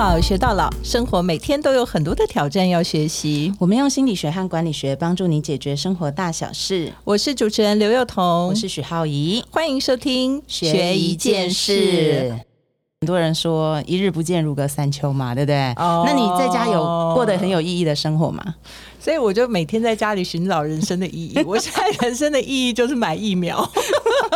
老学到老，生活每天都有很多的挑战要学习。我们用心理学和管理学帮助你解决生活大小事。我是主持人刘幼彤，我是许浩怡，欢迎收听学一件事。很多人说一日不见如隔三秋嘛，对不对？哦，那你在家有过得很有意义的生活吗？所以我就每天在家里寻找人生的意义。我现在人生的意义就是买疫苗。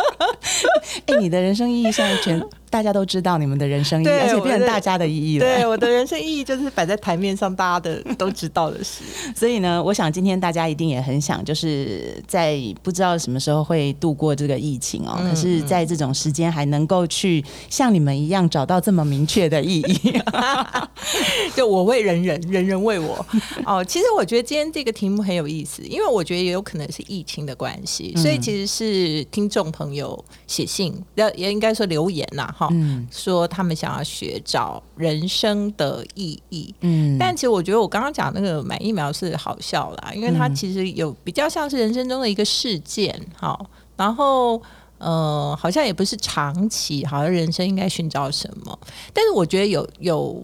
哎，你的人生意义现在全。大家都知道你们的人生意义，而且变成大家的意义了。对，我的人生意义就是摆在台面上，大家的都知道的事。所以呢，我想今天大家一定也很想，就是在不知道什么时候会度过这个疫情哦。可是，在这种时间还能够去像你们一样找到这么明确的意义，就我为人人，人人为我。哦，其实我觉得今天这个题目很有意思，因为我觉得也有可能是疫情的关系，所以其实是听众朋友写信，要也应该说留言呐，哈。嗯，说他们想要学找人生的意义。嗯，但其实我觉得我刚刚讲那个买疫苗是好笑啦，因为它其实有比较像是人生中的一个事件，哈，然后呃，好像也不是长期，好像人生应该寻找什么。但是我觉得有有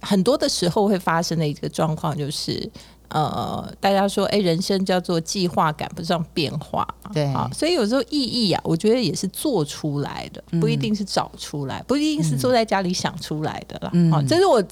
很多的时候会发生的一个状况就是。呃，大家说，哎，人生叫做计划赶不上变化，对啊，所以有时候意义啊，我觉得也是做出来的，不一定是找出来，不一定是坐在家里想出来的啦。好，这是我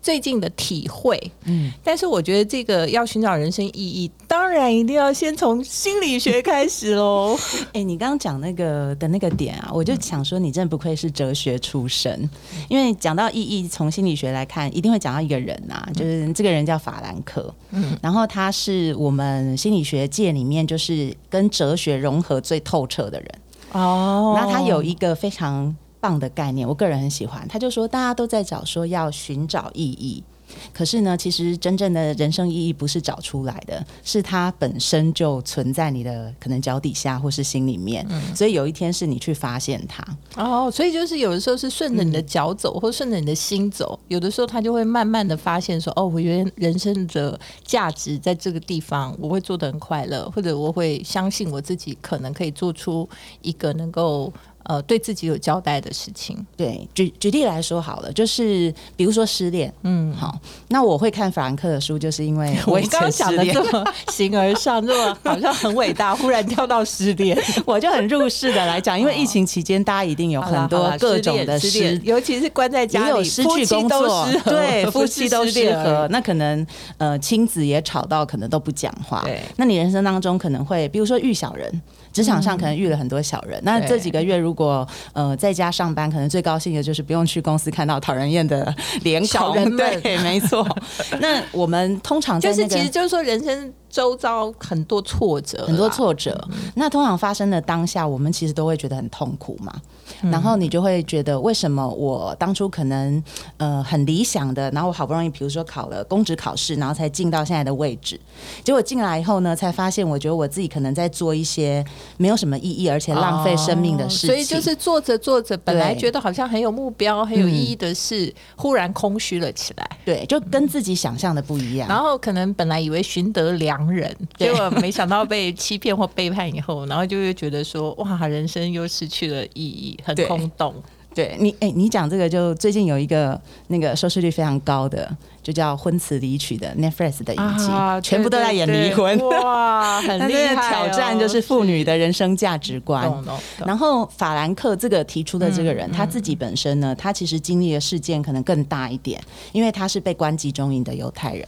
最近的体会。嗯，但是我觉得这个要寻找人生意义，当然一定要先从心理学开始喽。哎，你刚刚讲那个的那个点啊，我就想说，你真的不愧是哲学出身，因为讲到意义，从心理学来看，一定会讲到一个人啊，就是这个人叫法兰克。然后他是我们心理学界里面就是跟哲学融合最透彻的人哦。那他有一个非常棒的概念，我个人很喜欢。他就说大家都在找说要寻找意义。可是呢，其实真正的人生意义不是找出来的，是它本身就存在你的可能脚底下或是心里面。嗯所以有一天是你去发现它。哦，所以就是有的时候是顺着你的脚走，或顺着你的心走。有的时候他就会慢慢的发现说，哦，我原人生的价值在这个地方，我会做的很快乐，或者我会相信我自己可能可以做出一个能够。呃，对自己有交代的事情。对，举举例来说好了，就是比如说失恋，嗯，好，那我会看法兰克的书，就是因为 我刚刚讲的这么 形而上，这么好像很伟大，忽然跳到失恋，我就很入世的来讲，因为疫情期间大家一定有很多各种的失，尤其是关在家里，失去工作，对，夫妻都适合，那可能呃亲子也吵到可能都不讲话，对，那你人生当中可能会，比如说遇小人。职场上可能遇了很多小人，那这几个月如果呃在家上班，可能最高兴的就是不用去公司看到讨人厌的脸孔。对，没错。那我们通常就是，其实就是说人生。周遭很多挫折，很多挫折。那通常发生的当下，我们其实都会觉得很痛苦嘛。然后你就会觉得，为什么我当初可能呃很理想的，然后我好不容易，比如说考了公职考试，然后才进到现在的位置，结果进来以后呢，才发现，我觉得我自己可能在做一些没有什么意义，而且浪费生命的事情。所以就是做着做着，本来觉得好像很有目标、很有意义的事，忽然空虚了起来。对，就跟自己想象的不一样。然后可能本来以为寻得良。人，结果没想到被欺骗或背叛以后，然后就会觉得说，哇，人生又失去了意义，很空洞。对你，哎，你讲这个，就最近有一个那个收视率非常高的，就叫《婚词离曲》的 Netflix 的影集，全部都在演离婚，哇，很厉害！挑战就是妇女的人生价值观。然后法兰克这个提出的这个人，他自己本身呢，他其实经历的事件可能更大一点，因为他是被关集中营的犹太人。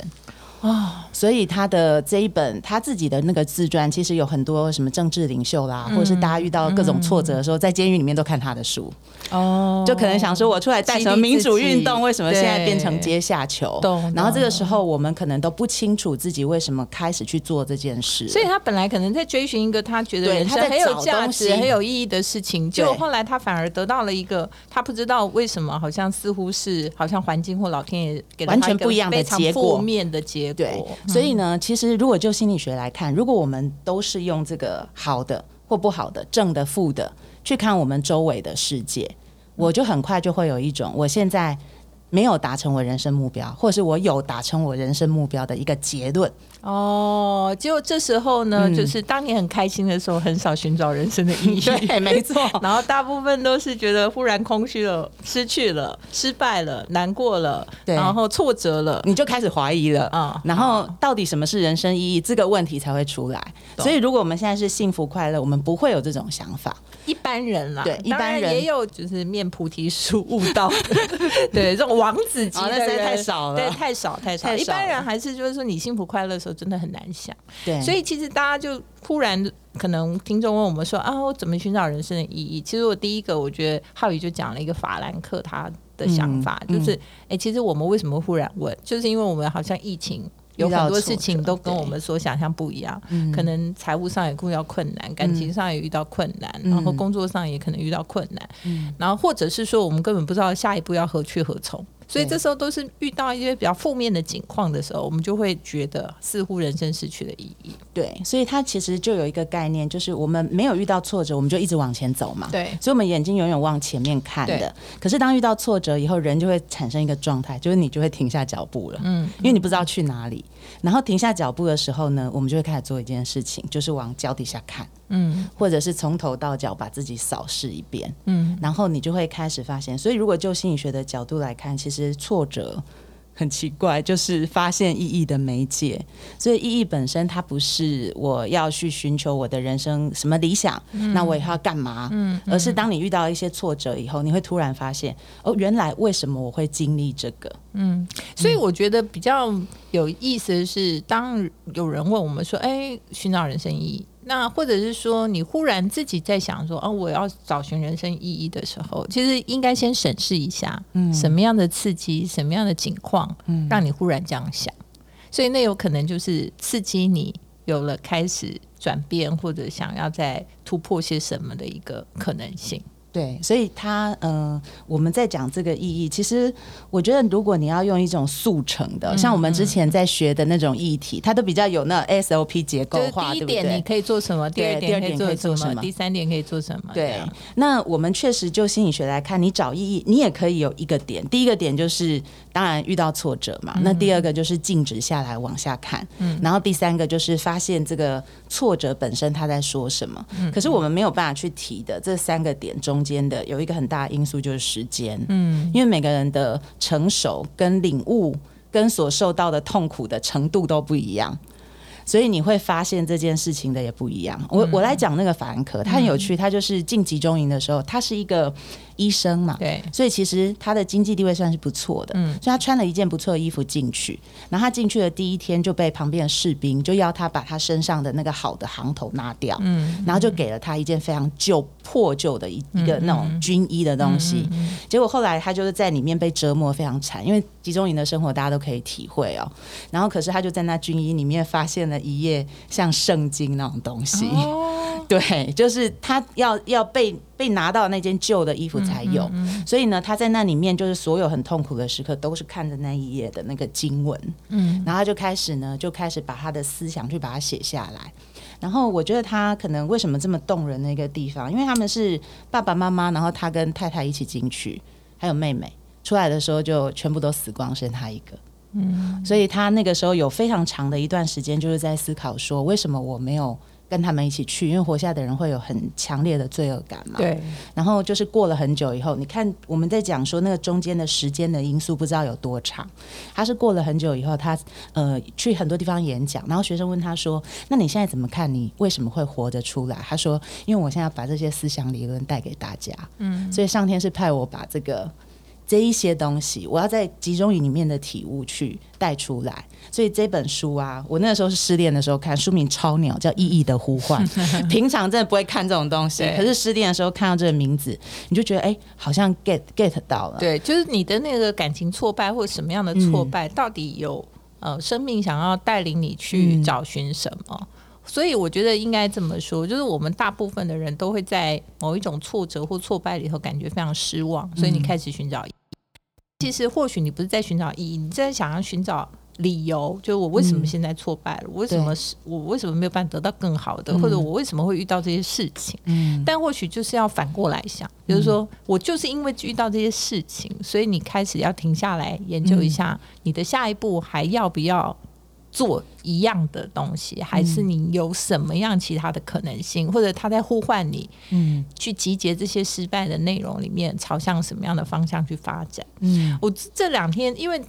啊，所以他的这一本他自己的那个自传，其实有很多什么政治领袖啦，或者是大家遇到各种挫折的时候，在监狱里面都看他的书。哦，就可能想说，我出来带什么民主运动，为什么现在变成阶下囚？然后这个时候，我们可能都不清楚自己为什么开始去做这件事。所以他本来可能在追寻一个他觉得人生很有价值、很有意义的事情，结果后来他反而得到了一个他不知道为什么，好像似乎是好像环境或老天爷给完全不一样的结果，负面的结果。对，所以呢，其实如果就心理学来看，如果我们都是用这个好的或不好的、正的、负的去看我们周围的世界，我就很快就会有一种我现在没有达成我人生目标，或者是我有达成我人生目标的一个结论，哦，结果这时候呢，就是当你很开心的时候，很少寻找人生的意义。对，没错。然后大部分都是觉得忽然空虚了、失去了、失败了、难过了，然后挫折了，你就开始怀疑了啊。然后到底什么是人生意义？这个问题才会出来。所以，如果我们现在是幸福快乐，我们不会有这种想法。一般人啦，对，一般人也有就是面菩提树悟道，对，这种王子级的人太少了，对，太少太少。一般人还是就是说，你幸福快乐的时候。真的很难想，对，所以其实大家就忽然可能听众问我们说啊，我怎么寻找人生的意义？其实我第一个，我觉得浩宇就讲了一个法兰克他的想法，就是哎，其实我们为什么忽然问，就是因为我们好像疫情有很多事情都跟我们所想象不一样，可能财务上也遇到困难，感情上也遇到困难，然后工作上也可能遇到困难，然后或者是说我们根本不知道下一步要何去何从。所以这时候都是遇到一些比较负面的境况的时候，我们就会觉得似乎人生失去了意义。对，所以它其实就有一个概念，就是我们没有遇到挫折，我们就一直往前走嘛。对，所以我们眼睛永远往前面看的。可是当遇到挫折以后，人就会产生一个状态，就是你就会停下脚步了。嗯，因为你不知道去哪里。然后停下脚步的时候呢，我们就会开始做一件事情，就是往脚底下看。嗯，或者是从头到脚把自己扫视一遍，嗯，然后你就会开始发现。所以，如果就心理学的角度来看，其实挫折。很奇怪，就是发现意义的媒介。所以意义本身，它不是我要去寻求我的人生什么理想，那我以后要干嘛？嗯，而是当你遇到一些挫折以后，你会突然发现，哦，原来为什么我会经历这个？嗯，所以我觉得比较有意思的是，当有人问我们说：“哎，寻找人生意义。”那或者是说，你忽然自己在想说，哦，我要找寻人生意义的时候，其实应该先审视一下，嗯，什么样的刺激，什么样的情况，嗯，让你忽然这样想，所以那有可能就是刺激你有了开始转变，或者想要再突破些什么的一个可能性。对，所以他呃，我们在讲这个意义。其实我觉得，如果你要用一种速成的，像我们之前在学的那种议题，它都比较有那 SOP 结构化。第一点你可以做什么？第二点可以做什么？第三点可以做什么？对。那我们确实就心理学来看，你找意义，你也可以有一个点。第一个点就是，当然遇到挫折嘛。那第二个就是静止下来往下看。嗯。然后第三个就是发现这个挫折本身他在说什么。嗯。可是我们没有办法去提的这三个点中。间的有一个很大的因素就是时间，嗯，因为每个人的成熟跟领悟跟所受到的痛苦的程度都不一样。所以你会发现这件事情的也不一样。我我来讲那个法兰克，他很有趣。他就是进集中营的时候，他是一个医生嘛，对，所以其实他的经济地位算是不错的。嗯，所以他穿了一件不错的衣服进去。然后他进去的第一天就被旁边的士兵就要他把他身上的那个好的行头拿掉，嗯，然后就给了他一件非常旧破旧的一一个那种军衣的东西。结果后来他就是在里面被折磨非常惨，因为集中营的生活大家都可以体会哦。然后可是他就在那军衣里面发现了。一页像圣经那种东西，对，就是他要要被被拿到那件旧的衣服才有，所以呢，他在那里面就是所有很痛苦的时刻都是看着那一页的那个经文，嗯，然后他就开始呢，就开始把他的思想去把它写下来。然后我觉得他可能为什么这么动人的一个地方，因为他们是爸爸妈妈，然后他跟太太一起进去，还有妹妹出来的时候就全部都死光，剩他一个。嗯，所以他那个时候有非常长的一段时间，就是在思考说，为什么我没有跟他们一起去？因为活下的人会有很强烈的罪恶感嘛。对。然后就是过了很久以后，你看我们在讲说那个中间的时间的因素，不知道有多长。他是过了很久以后，他呃去很多地方演讲，然后学生问他说：“那你现在怎么看？你为什么会活得出来？”他说：“因为我现在把这些思想理论带给大家。嗯，所以上天是派我把这个。”这一些东西，我要在集中营里面的体悟去带出来。所以这本书啊，我那个时候是失恋的时候看，书名超鸟，叫《意义的呼唤》。平常真的不会看这种东西，可是失恋的时候看到这个名字，你就觉得哎，好像 get get 到了。对，就是你的那个感情挫败或者什么样的挫败，到底有呃生命想要带领你去找寻什么？所以我觉得应该这么说，就是我们大部分的人都会在某一种挫折或挫败里头感觉非常失望，所以你开始寻找。其实或许你不是在寻找意义，你在想要寻找理由，就是我为什么现在挫败了？为什么是我为什么没有办法得到更好的？或者我为什么会遇到这些事情？嗯，但或许就是要反过来想，就是说我就是因为遇到这些事情，所以你开始要停下来研究一下，你的下一步还要不要？做一样的东西，还是你有什么样其他的可能性，或者他在呼唤你，嗯，去集结这些失败的内容里面，朝向什么样的方向去发展？嗯，我这两天因为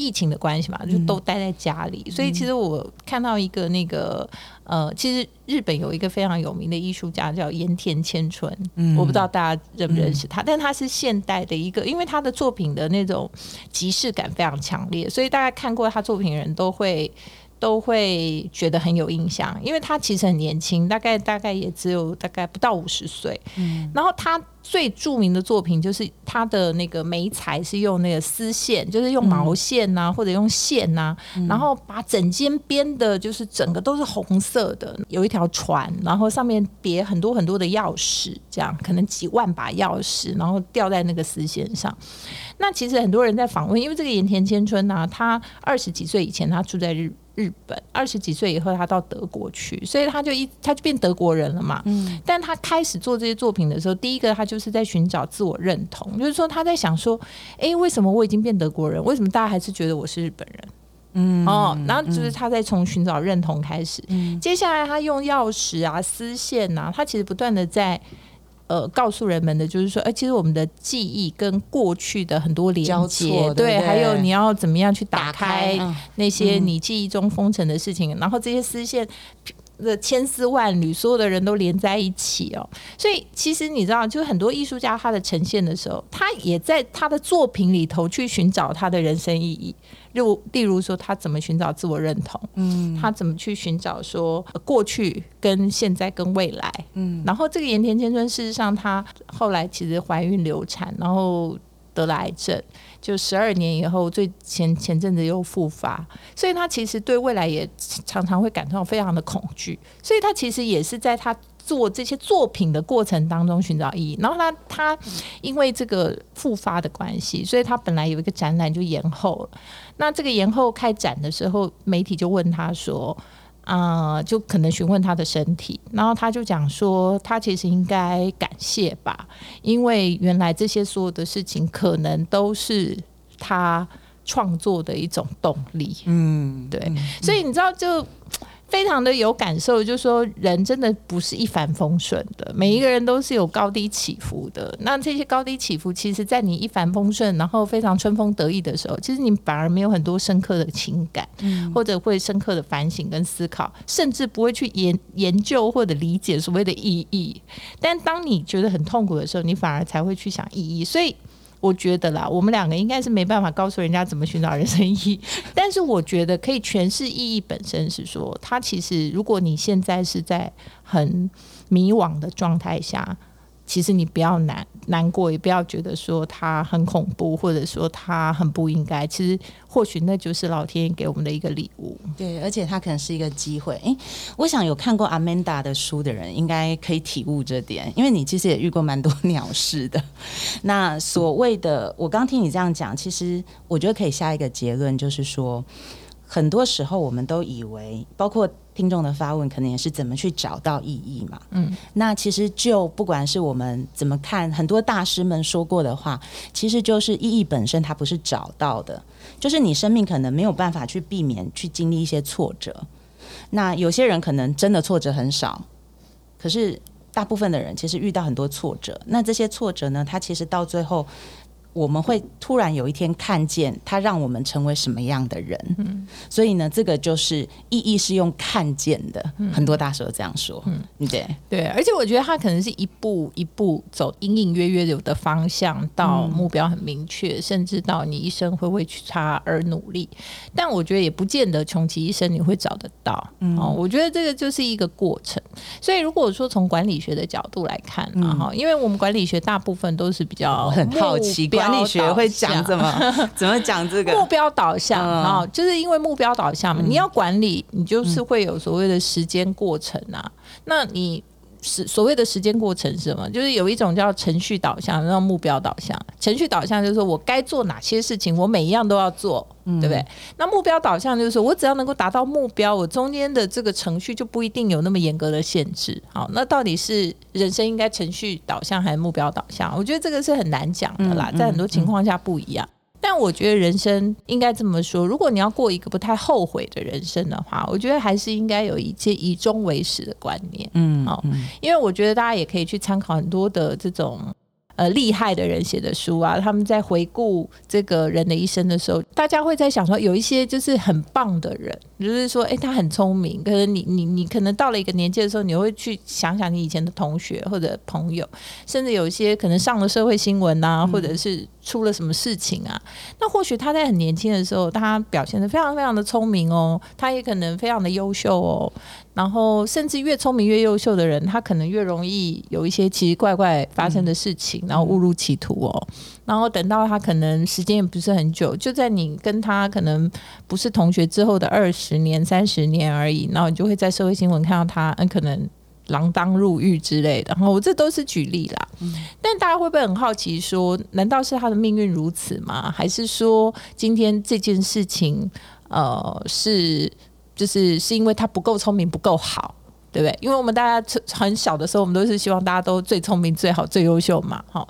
疫情的关系嘛，就都待在家里，所以其实我看到一个那个呃，其实日本有一个非常有名的艺术家叫盐田千春，我不知道大家认不认识他，但他是现代的一个，因为他的作品的那种即视感非常强烈，所以大家看过他作品的人都会。都会觉得很有印象，因为他其实很年轻，大概大概也只有大概不到五十岁。嗯，然后他最著名的作品就是他的那个眉材是用那个丝线，就是用毛线呐，或者用线呐，然后把整间编的，就是整个都是红色的，有一条船，然后上面别很多很多的钥匙，这样可能几万把钥匙，然后吊在那个丝线上。那其实很多人在访问，因为这个盐田千春呐，他二十几岁以前他住在日。日本二十几岁以后，他到德国去，所以他就一他就变德国人了嘛。嗯，但他开始做这些作品的时候，第一个他就是在寻找自我认同，就是说他在想说，哎，为什么我已经变德国人，为什么大家还是觉得我是日本人？嗯，哦，然后就是他在从寻找认同开始，接下来他用钥匙啊、丝线啊，他其实不断的在。呃，告诉人们的就是说，哎，其实我们的记忆跟过去的很多连接，对，还有你要怎么样去打开那些你记忆中封尘的事情，然后这些丝线的千丝万缕，所有的人都连在一起哦。所以其实你知道，就是很多艺术家他的呈现的时候，他也在他的作品里头去寻找他的人生意义。如例如说，他怎么寻找自我认同？嗯，他怎么去寻找说过去跟现在跟未来？嗯，然后这个盐田千春，事实上她后来其实怀孕流产，然后得了癌症，就十二年以后，最前前阵子又复发，所以他其实对未来也常常会感到非常的恐惧，所以他其实也是在他。做这些作品的过程当中寻找意义，然后他他因为这个复发的关系，所以他本来有一个展览就延后了。那这个延后开展的时候，媒体就问他说：“啊，就可能询问他的身体。”然后他就讲说：“他其实应该感谢吧，因为原来这些所有的事情可能都是他创作的一种动力。”嗯，对，所以你知道就。非常的有感受，就是说人真的不是一帆风顺的，每一个人都是有高低起伏的。那这些高低起伏，其实，在你一帆风顺，然后非常春风得意的时候，其实你反而没有很多深刻的情感，或者会深刻的反省跟思考，甚至不会去研研究或者理解所谓的意义。但当你觉得很痛苦的时候，你反而才会去想意义。所以。我觉得啦，我们两个应该是没办法告诉人家怎么寻找人生意义，但是我觉得可以诠释意义本身是说，他其实如果你现在是在很迷惘的状态下。其实你不要难难过，也不要觉得说他很恐怖，或者说他很不应该。其实或许那就是老天给我们的一个礼物。对，而且他可能是一个机会。诶，我想有看过阿曼达的书的人，应该可以体悟这点，因为你其实也遇过蛮多鸟事的。那所谓的，我刚听你这样讲，其实我觉得可以下一个结论，就是说。很多时候，我们都以为，包括听众的发问，可能也是怎么去找到意义嘛？嗯，那其实就不管是我们怎么看，很多大师们说过的话，其实就是意义本身，它不是找到的，就是你生命可能没有办法去避免去经历一些挫折。那有些人可能真的挫折很少，可是大部分的人其实遇到很多挫折。那这些挫折呢，它其实到最后。我们会突然有一天看见他让我们成为什么样的人，嗯，所以呢，这个就是意义是用看见的，很多大师都这样说，嗯，对。对，而且我觉得他可能是一步一步走，隐隐约约有的方向到目标很明确，甚至到你一生会为他而努力，但我觉得也不见得穷其一生你会找得到，哦，我觉得这个就是一个过程，所以如果说从管理学的角度来看啊，哈，因为我们管理学大部分都是比较很好奇。管理学会讲怎么 怎么讲这个？目标导向啊，就是因为目标导向嘛，你要管理，你就是会有所谓的时间过程啊。那你是所谓的时间过程是什么？就是有一种叫程序导向，然后目标导向。程序导向就是说我该做哪些事情，我每一样都要做。对不对？那目标导向就是说我只要能够达到目标，我中间的这个程序就不一定有那么严格的限制。好，那到底是人生应该程序导向还是目标导向？我觉得这个是很难讲的啦，在很多情况下不一样。但我觉得人生应该这么说：如果你要过一个不太后悔的人生的话，我觉得还是应该有一些以终为始的观念。嗯，哦，因为我觉得大家也可以去参考很多的这种。呃，厉害的人写的书啊，他们在回顾这个人的一生的时候，大家会在想说，有一些就是很棒的人，就是说，哎，他很聪明。可是你你你可能到了一个年纪的时候，你会去想想你以前的同学或者朋友，甚至有一些可能上了社会新闻啊，或者是出了什么事情啊。那或许他在很年轻的时候，他表现的非常非常的聪明哦，他也可能非常的优秀哦。然后，甚至越聪明越优秀的人，他可能越容易有一些奇奇怪怪发生的事情，然后误入歧途哦。然后等到他可能时间也不是很久，就在你跟他可能不是同学之后的二十年、三十年而已，然后你就会在社会新闻看到他，嗯，可能锒铛入狱之类的。然后我这都是举例啦。但大家会不会很好奇，说难道是他的命运如此吗？还是说今天这件事情，呃，是？就是是因为他不够聪明不够好，对不对？因为我们大家很小的时候，我们都是希望大家都最聪明最好最优秀嘛。好，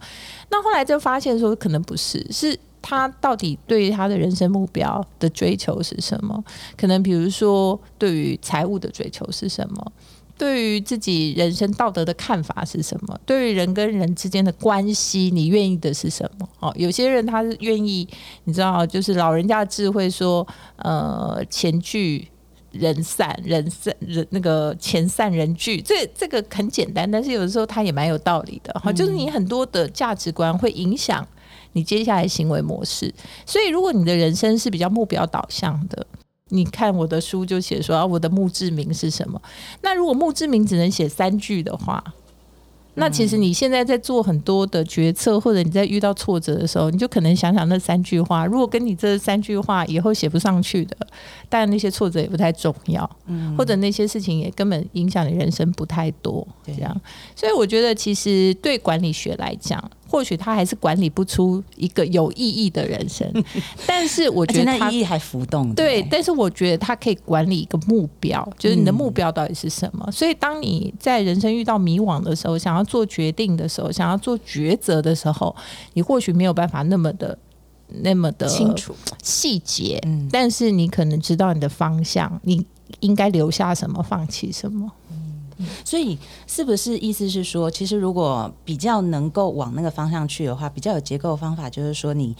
那后来就发现说，可能不是，是他到底对于他的人生目标的追求是什么？可能比如说，对于财务的追求是什么？对于自己人生道德的看法是什么？对于人跟人之间的关系，你愿意的是什么？哦，有些人他是愿意，你知道，就是老人家的智慧说，呃，钱聚。人散人散人那个钱散人聚，这这个很简单，但是有的时候它也蛮有道理的哈。就是你很多的价值观会影响你接下来行为模式，所以如果你的人生是比较目标导向的，你看我的书就写说啊，我的墓志铭是什么？那如果墓志铭只能写三句的话。那其实你现在在做很多的决策，或者你在遇到挫折的时候，你就可能想想那三句话。如果跟你这三句话以后写不上去的，当然那些挫折也不太重要，嗯，或者那些事情也根本影响你人生不太多，这样。所以我觉得，其实对管理学来讲。或许他还是管理不出一个有意义的人生，但是我觉得他意义还浮动。对，但是我觉得他可以管理一个目标，就是你的目标到底是什么。所以当你在人生遇到迷惘的时候，想要做决定的时候，想要做抉择的时候，你或许没有办法那么的、那么的清楚细节，但是你可能知道你的方向，你应该留下什么，放弃什么。所以是不是意思是说，其实如果比较能够往那个方向去的话，比较有结构的方法，就是说你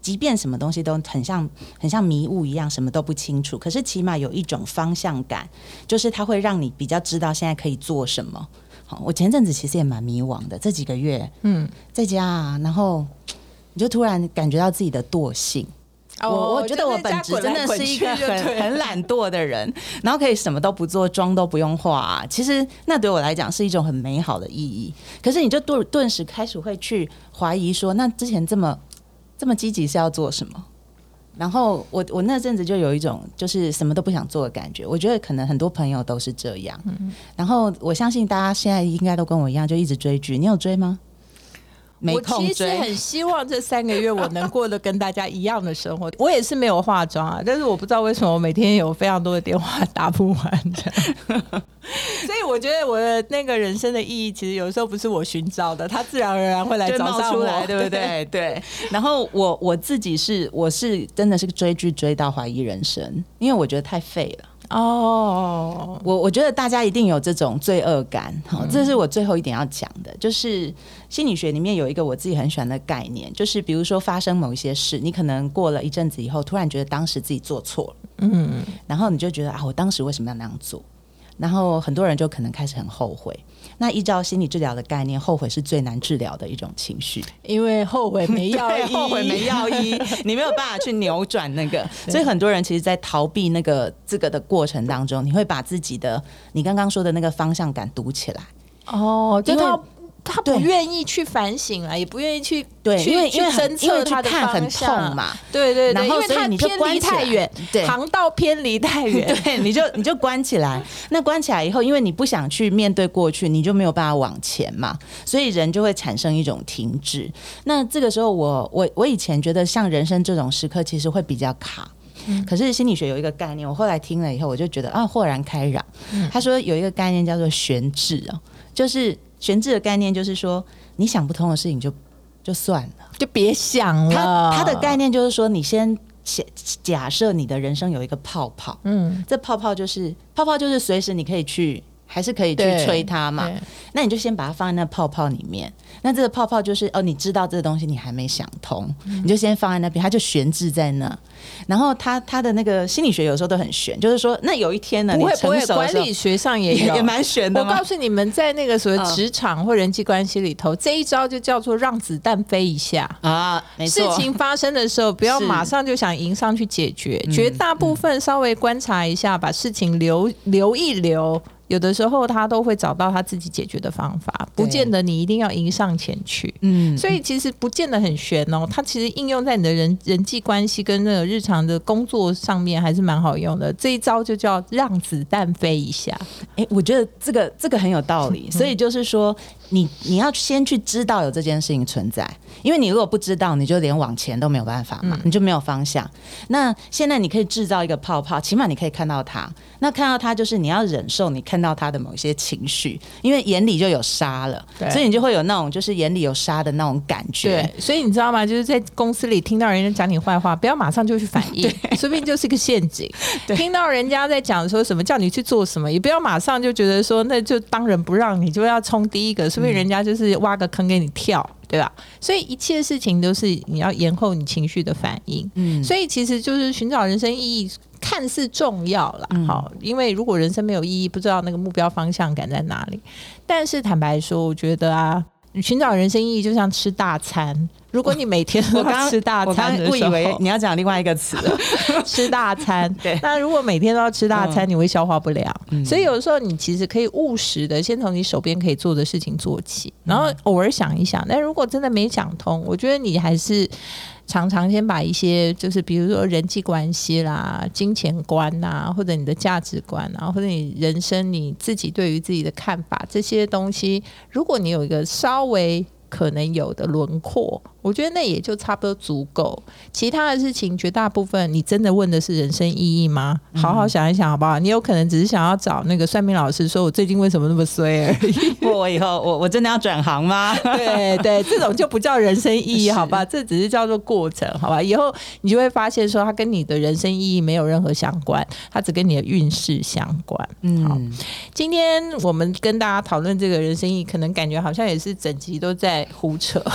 即便什么东西都很像很像迷雾一样，什么都不清楚，可是起码有一种方向感，就是它会让你比较知道现在可以做什么。好，我前阵子其实也蛮迷惘的，这几个月，嗯，在家，啊，然后你就突然感觉到自己的惰性。我我觉得我本质真的是一个很很懒惰的人，然后可以什么都不做，妆都不用化。其实那对我来讲是一种很美好的意义。可是你就顿顿时开始会去怀疑说，那之前这么这么积极是要做什么？然后我我那阵子就有一种就是什么都不想做的感觉。我觉得可能很多朋友都是这样。然后我相信大家现在应该都跟我一样，就一直追剧。你有追吗？我其实很希望这三个月我能过得跟大家一样的生活。我也是没有化妆啊，但是我不知道为什么我每天有非常多的电话打不完的。所以我觉得我的那个人生的意义，其实有时候不是我寻找的，它自然而然会来找上来，对不对？对。然后我我自己是我是真的是追剧追到怀疑人生，因为我觉得太废了。哦，我我觉得大家一定有这种罪恶感，好，这是我最后一点要讲的，就是心理学里面有一个我自己很喜欢的概念，就是比如说发生某一些事，你可能过了一阵子以后，突然觉得当时自己做错了，嗯，然后你就觉得啊，我当时为什么要那样做？然后很多人就可能开始很后悔。那依照心理治疗的概念，后悔是最难治疗的一种情绪，因为后悔没 药医，后悔没药医，你没有办法去扭转那个。所以很多人其实，在逃避那个这个的过程当中，你会把自己的你刚刚说的那个方向感堵起来。哦，就他。他不愿意去反省啊，也不愿意去对，因为去侦测他的方向嘛。对对对，然后所以你就偏离太远，对，航道偏离太远，对，你就你就关起来。那关起来以后，因为你不想去面对过去，你就没有办法往前嘛，所以人就会产生一种停滞。那这个时候，我我我以前觉得像人生这种时刻，其实会比较卡。可是心理学有一个概念，我后来听了以后，我就觉得啊，豁然开朗。他说有一个概念叫做悬置哦，就是。悬置的概念就是说，你想不通的事情就就算了。就别想了。它它的概念就是说，你先假假设你的人生有一个泡泡，嗯，这泡泡就是泡泡，就是随时你可以去，还是可以去吹它嘛。那你就先把它放在那泡泡里面。那这个泡泡就是哦，你知道这个东西你还没想通，嗯你就先放在那边，它就悬置在那。然后他他的那个心理学有时候都很悬，就是说，那有一天呢，你不会不会，管理学上也有也也蛮悬的我告？诉你们，在那个所谓嗯职场或人际关系里头，这一招就叫做让子弹飞一下。啊，没事，情发生的时候，不要马上就想迎上去解决，嗯绝大部分稍微观察一下，把事情留留一留。有的时候他都会找到他自己解决的方法，不见得你一定要迎上前去。嗯，所以其实不见得很悬哦，它其实应用在你的人人际关系跟那个日常的工作上面还是蛮好用的。这一招就叫让子弹飞一下。哎、我觉得这个这个很有道理，所以就是说，你你要先去知道有这件事情存在，因为你如果不知道，你就连往前都没有办法嘛，你就没有方向。那现在你可以制造一个泡泡，起码你可以看到它。那看到它，就是你要忍受你看到它的某些情绪，因为眼里就有沙了，所以你就会有那种就是眼里有沙的那种感觉。对，所以你知道吗？就是在公司里听到人家讲你坏话，不要马上就去反应，说不定就是个陷阱。听到人家在讲说什么叫你去做什么，也不要马上就觉得说那就当仁不让，你就要冲第一个，说不定人家就是挖个坑给你跳。对吧？所以一切事情都是你要延后你情绪的反应，嗯，所以其实就是寻找人生意义，看似重要了。好，因为如果人生没有意义，不知道那个目标方向感在哪里。但是坦白说，我觉得啊，寻找人生意义就像吃大餐。如果你每天都吃大餐的时候，误以为你要讲另外一个词，吃大餐。对那如果每天都要吃大餐，嗯你会消化不良。嗯所以有的时候你其实可以务实的，先从你手边可以做的事情做起，然后偶尔想一想。但如果真的没想通，我觉得你还是。常常先把一些，就是比如说人际关系啦、金钱观呐，或者你的价值观啊，或者你人生你自己对于自己的看法这些东西，如果你有一个稍微可能有的轮廓，我觉得那也就差不多足够。其他的事情，绝大部分你真的问的是人生意义吗？好好想一想，好不好？你有可能只是想要找那个算命老师，说我最近为什么那么衰而已。我以后我我真的要转行吗？对对，这种就不叫人生意义，好吧？这只是叫做过程，好吧？以后你就会发现说，它跟你的人生意义没有任何相关，它只跟你的运势相关。嗯好嗯，今天我们跟大家讨论这个人生意义，可能感觉好像也是整集都在胡扯。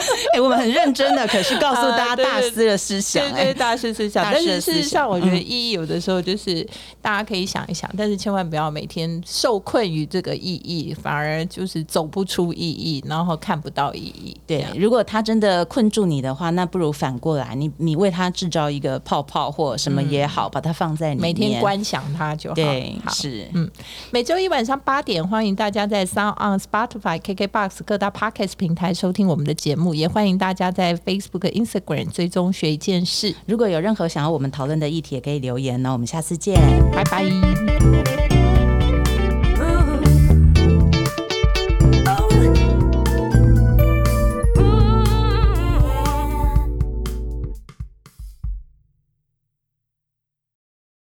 哎、我们很认真的，可是告诉大家大师的思想、对对，哎，大师思想。但是事实上，我觉得嗯意义有的时候就是大家可以想一想，但是千万不要每天受困于这个意义，反而就是走不出意义，然后看不到意义。对，如果他真的困住你的话，那不如反过来，你你为他制造一个泡泡或什么也好，把它放在里面，每天观想它就好。对，好。是，每周一晚上八点，欢迎大家在 Sound on Spotify、KKBox 各大 Podcast 平台收听我们的节目，也欢迎大家在 Facebook、Instagram 追踪学一件事。如果有任何想要我们讨论的议题，也可以留言那。我们下次见。拜拜。